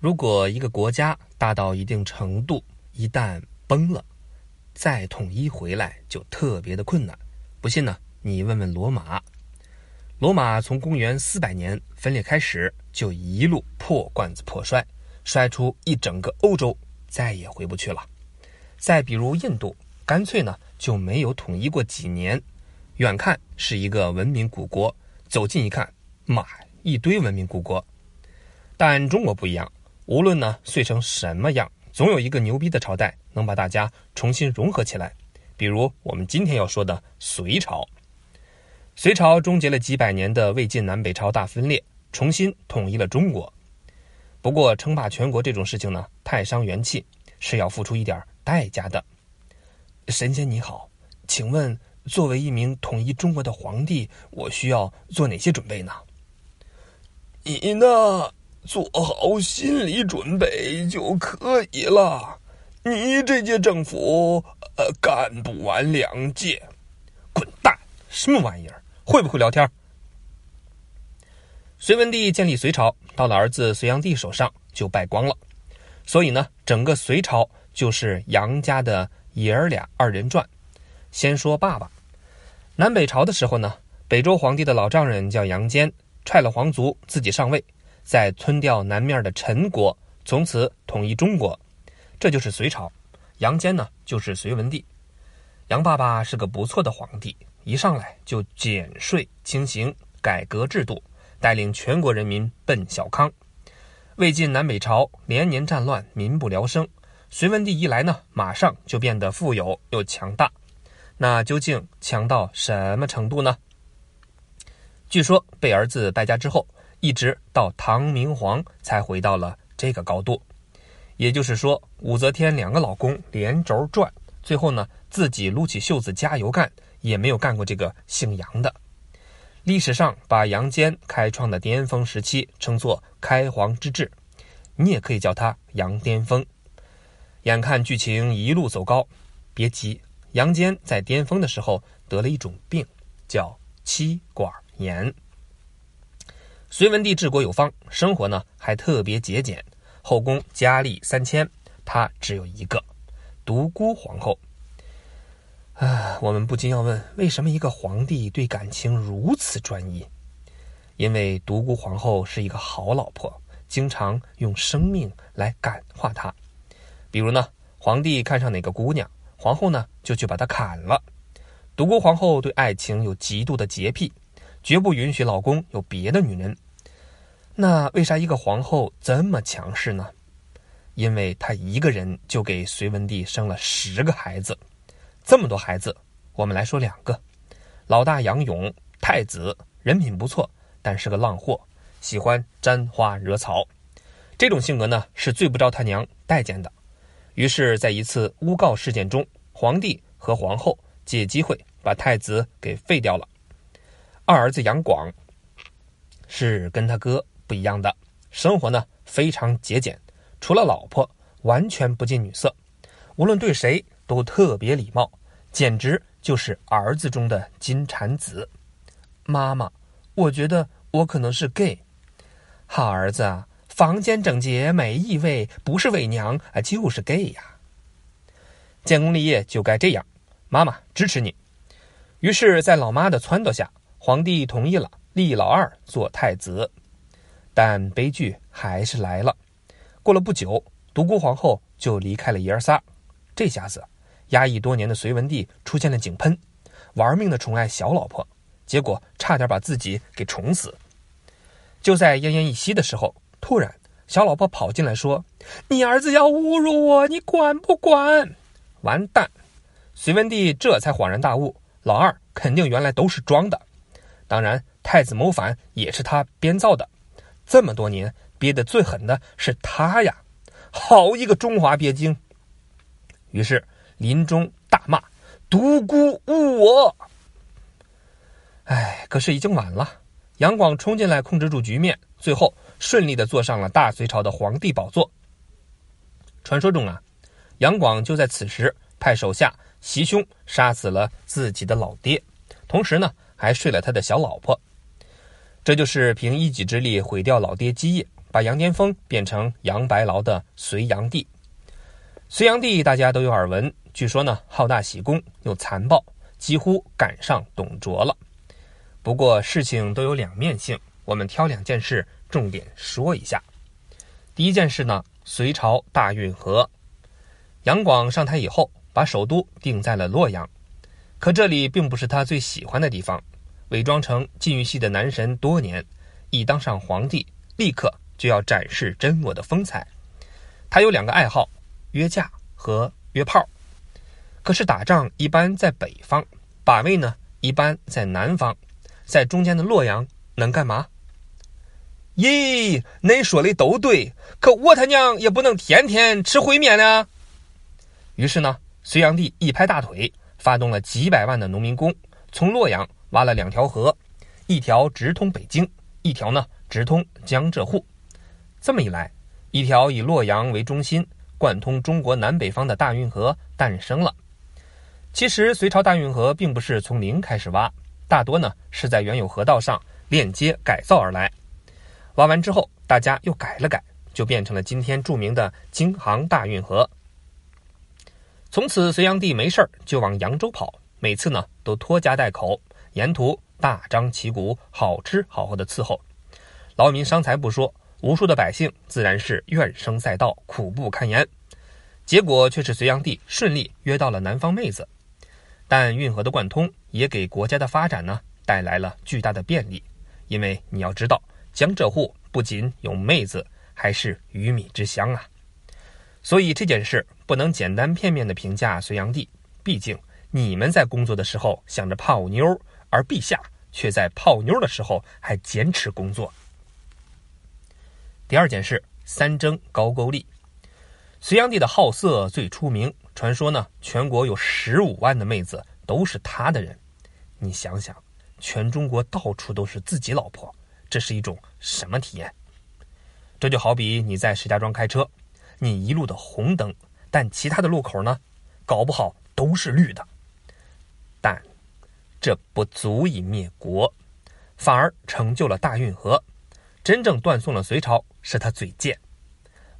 如果一个国家大到一定程度，一旦崩了，再统一回来就特别的困难。不信呢，你问问罗马。罗马从公元四百年分裂开始，就一路破罐子破摔，摔出一整个欧洲，再也回不去了。再比如印度，干脆呢就没有统一过几年，远看是一个文明古国，走近一看，妈，一堆文明古国。但中国不一样，无论呢碎成什么样，总有一个牛逼的朝代能把大家重新融合起来。比如我们今天要说的隋朝。隋朝终结了几百年的魏晋南北朝大分裂，重新统一了中国。不过，称霸全国这种事情呢，太伤元气，是要付出一点代价的。神仙你好，请问作为一名统一中国的皇帝，我需要做哪些准备呢？你呢，做好心理准备就可以了。你这届政府，呃，干不完两届，滚蛋！什么玩意儿？会不会聊天？隋文帝建立隋朝，到了儿子隋炀帝手上就败光了。所以呢，整个隋朝就是杨家的爷儿俩二人转。先说爸爸，南北朝的时候呢，北周皇帝的老丈人叫杨坚，踹了皇族，自己上位，在吞掉南面的陈国，从此统一中国，这就是隋朝。杨坚呢，就是隋文帝。杨爸爸是个不错的皇帝。一上来就减税轻刑，改革制度，带领全国人民奔小康。魏晋南北朝连年战乱，民不聊生。隋文帝一来呢，马上就变得富有又强大。那究竟强到什么程度呢？据说被儿子败家之后，一直到唐明皇才回到了这个高度。也就是说，武则天两个老公连轴转，最后呢，自己撸起袖子加油干。也没有干过这个姓杨的。历史上把杨坚开创的巅峰时期称作开皇之治，你也可以叫他杨巅峰。眼看剧情一路走高，别急，杨坚在巅峰的时候得了一种病，叫妻管炎。隋文帝治国有方，生活呢还特别节俭，后宫佳丽三千，他只有一个独孤皇后。啊，我们不禁要问：为什么一个皇帝对感情如此专一？因为独孤皇后是一个好老婆，经常用生命来感化她。比如呢，皇帝看上哪个姑娘，皇后呢就去把她砍了。独孤皇后对爱情有极度的洁癖，绝不允许老公有别的女人。那为啥一个皇后这么强势呢？因为她一个人就给隋文帝生了十个孩子。这么多孩子，我们来说两个。老大杨勇，太子，人品不错，但是个浪货，喜欢沾花惹草。这种性格呢，是最不招他娘待见的。于是，在一次诬告事件中，皇帝和皇后借机会把太子给废掉了。二儿子杨广是跟他哥不一样的，生活呢非常节俭，除了老婆，完全不近女色，无论对谁都特别礼貌。简直就是儿子中的金蝉子。妈妈，我觉得我可能是 gay。好儿子啊，房间整洁没异味，不是伪娘啊，就是 gay 呀。建功立业就该这样，妈妈支持你。于是，在老妈的撺掇下，皇帝同意了立老二做太子。但悲剧还是来了。过了不久，独孤皇后就离开了爷儿仨。这下子。压抑多年的隋文帝出现了井喷，玩命的宠爱小老婆，结果差点把自己给宠死。就在奄奄一息的时候，突然小老婆跑进来说：“你儿子要侮辱我，你管不管？”完蛋！隋文帝这才恍然大悟，老二肯定原来都是装的。当然，太子谋反也是他编造的。这么多年憋得最狠的是他呀！好一个中华鳖精！于是。临终大骂：“独孤误我！”哎，可是已经晚了。杨广冲进来控制住局面，最后顺利的坐上了大隋朝的皇帝宝座。传说中啊，杨广就在此时派手下袭胸杀死了自己的老爹，同时呢还睡了他的小老婆。这就是凭一己之力毁掉老爹基业，把杨巅峰变成杨白劳的隋炀帝。隋炀帝大家都有耳闻，据说呢好大喜功又残暴，几乎赶上董卓了。不过事情都有两面性，我们挑两件事重点说一下。第一件事呢，隋朝大运河，杨广上台以后，把首都定在了洛阳，可这里并不是他最喜欢的地方。伪装成禁欲系的男神多年，一当上皇帝，立刻就要展示真我的风采。他有两个爱好：约架和约炮。可是打仗一般在北方，把位呢一般在南方。在中间的洛阳能干嘛？咦，恁说的都对，可我他娘也不能天天吃烩面啊！于是呢，隋炀帝一拍大腿，发动了几百万的农民工，从洛阳挖了两条河，一条直通北京，一条呢直通江浙沪。这么一来，一条以洛阳为中心贯通中国南北方的大运河诞生了。其实，隋朝大运河并不是从零开始挖。大多呢是在原有河道上链接改造而来，挖完之后大家又改了改，就变成了今天著名的京杭大运河。从此隋炀帝没事儿就往扬州跑，每次呢都拖家带口，沿途大张旗鼓，好吃好喝的伺候，劳民伤财不说，无数的百姓自然是怨声载道，苦不堪言。结果却是隋炀帝顺利约到了南方妹子。但运河的贯通也给国家的发展呢带来了巨大的便利，因为你要知道，江浙沪不仅有妹子，还是鱼米之乡啊。所以这件事不能简单片面的评价隋炀帝，毕竟你们在工作的时候想着泡妞，而陛下却在泡妞的时候还坚持工作。第二件事，三征高句丽。隋炀帝的好色最出名，传说呢，全国有十五万的妹子都是他的人。你想想，全中国到处都是自己老婆，这是一种什么体验？这就好比你在石家庄开车，你一路的红灯，但其他的路口呢，搞不好都是绿的。但这不足以灭国，反而成就了大运河。真正断送了隋朝是他嘴贱。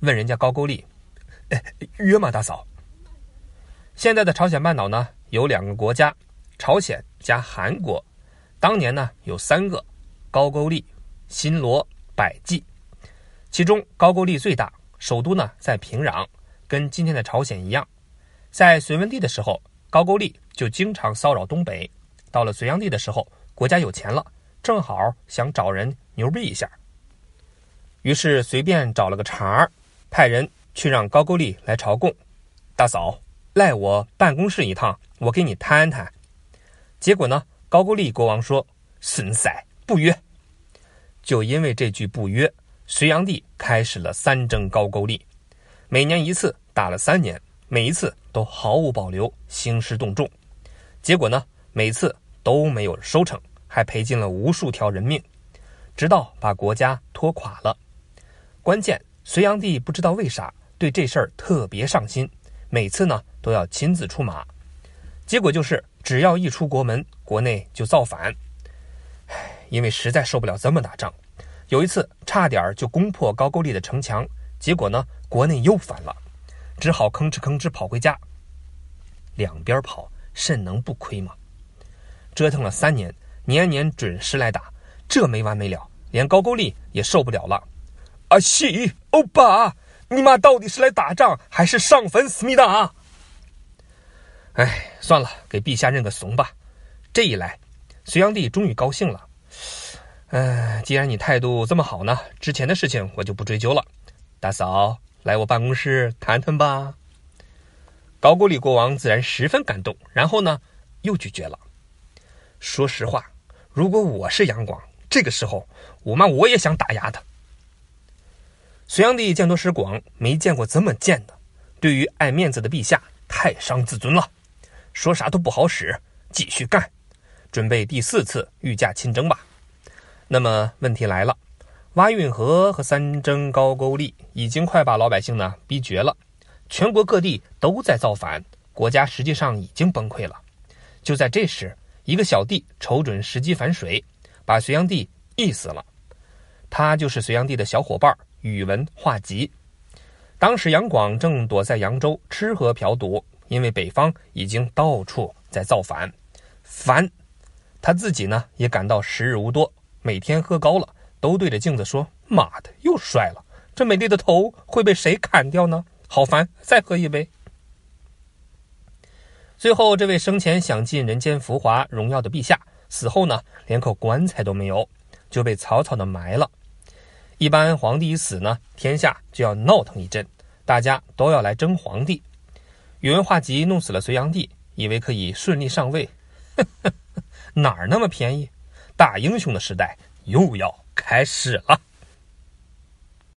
问人家高句丽。约吗，大嫂？现在的朝鲜半岛呢，有两个国家，朝鲜加韩国。当年呢，有三个：高句丽、新罗、百济。其中高句丽最大，首都呢在平壤，跟今天的朝鲜一样。在隋文帝的时候，高句丽就经常骚扰东北。到了隋炀帝的时候，国家有钱了，正好想找人牛逼一下，于是随便找了个茬儿，派人。去让高句丽来朝贡，大嫂赖我办公室一趟，我给你谈谈。结果呢，高句丽国王说：“孙塞不约。”就因为这句不约，隋炀帝开始了三征高句丽，每年一次，打了三年，每一次都毫无保留，兴师动众。结果呢，每次都没有收成，还赔尽了无数条人命，直到把国家拖垮了。关键，隋炀帝不知道为啥。对这事儿特别上心，每次呢都要亲自出马，结果就是只要一出国门，国内就造反。唉，因为实在受不了这么打仗，有一次差点就攻破高句丽的城墙，结果呢国内又反了，只好吭哧吭哧跑回家。两边跑，肾能不亏吗？折腾了三年，年年准时来打，这没完没了，连高句丽也受不了了。阿西欧巴。你妈到底是来打仗还是上坟思密达？哎，算了，给陛下认个怂吧。这一来，隋炀帝终于高兴了。哎，既然你态度这么好呢，之前的事情我就不追究了。大嫂，来我办公室谈谈吧。高句丽国王自然十分感动，然后呢，又拒绝了。说实话，如果我是杨广，这个时候我妈我也想打压他。隋炀帝见多识广，没见过这么贱的。对于爱面子的陛下，太伤自尊了，说啥都不好使，继续干，准备第四次御驾亲征吧。那么问题来了，挖运河和三征高句丽已经快把老百姓呢逼绝了，全国各地都在造反，国家实际上已经崩溃了。就在这时，一个小弟瞅准时机反水，把隋炀帝缢死了。他就是隋炀帝的小伙伴宇文化及。当时杨广正躲在扬州吃喝嫖赌，因为北方已经到处在造反，烦。他自己呢也感到时日无多，每天喝高了，都对着镜子说：“妈的，又帅了！这美丽的头会被谁砍掉呢？好烦！再喝一杯。”最后，这位生前享尽人间浮华荣耀的陛下，死后呢连口棺材都没有，就被草草的埋了。一般皇帝一死呢，天下就要闹腾一阵，大家都要来争皇帝。宇文化及弄死了隋炀帝，以为可以顺利上位，哪儿那么便宜？大英雄的时代又要开始了。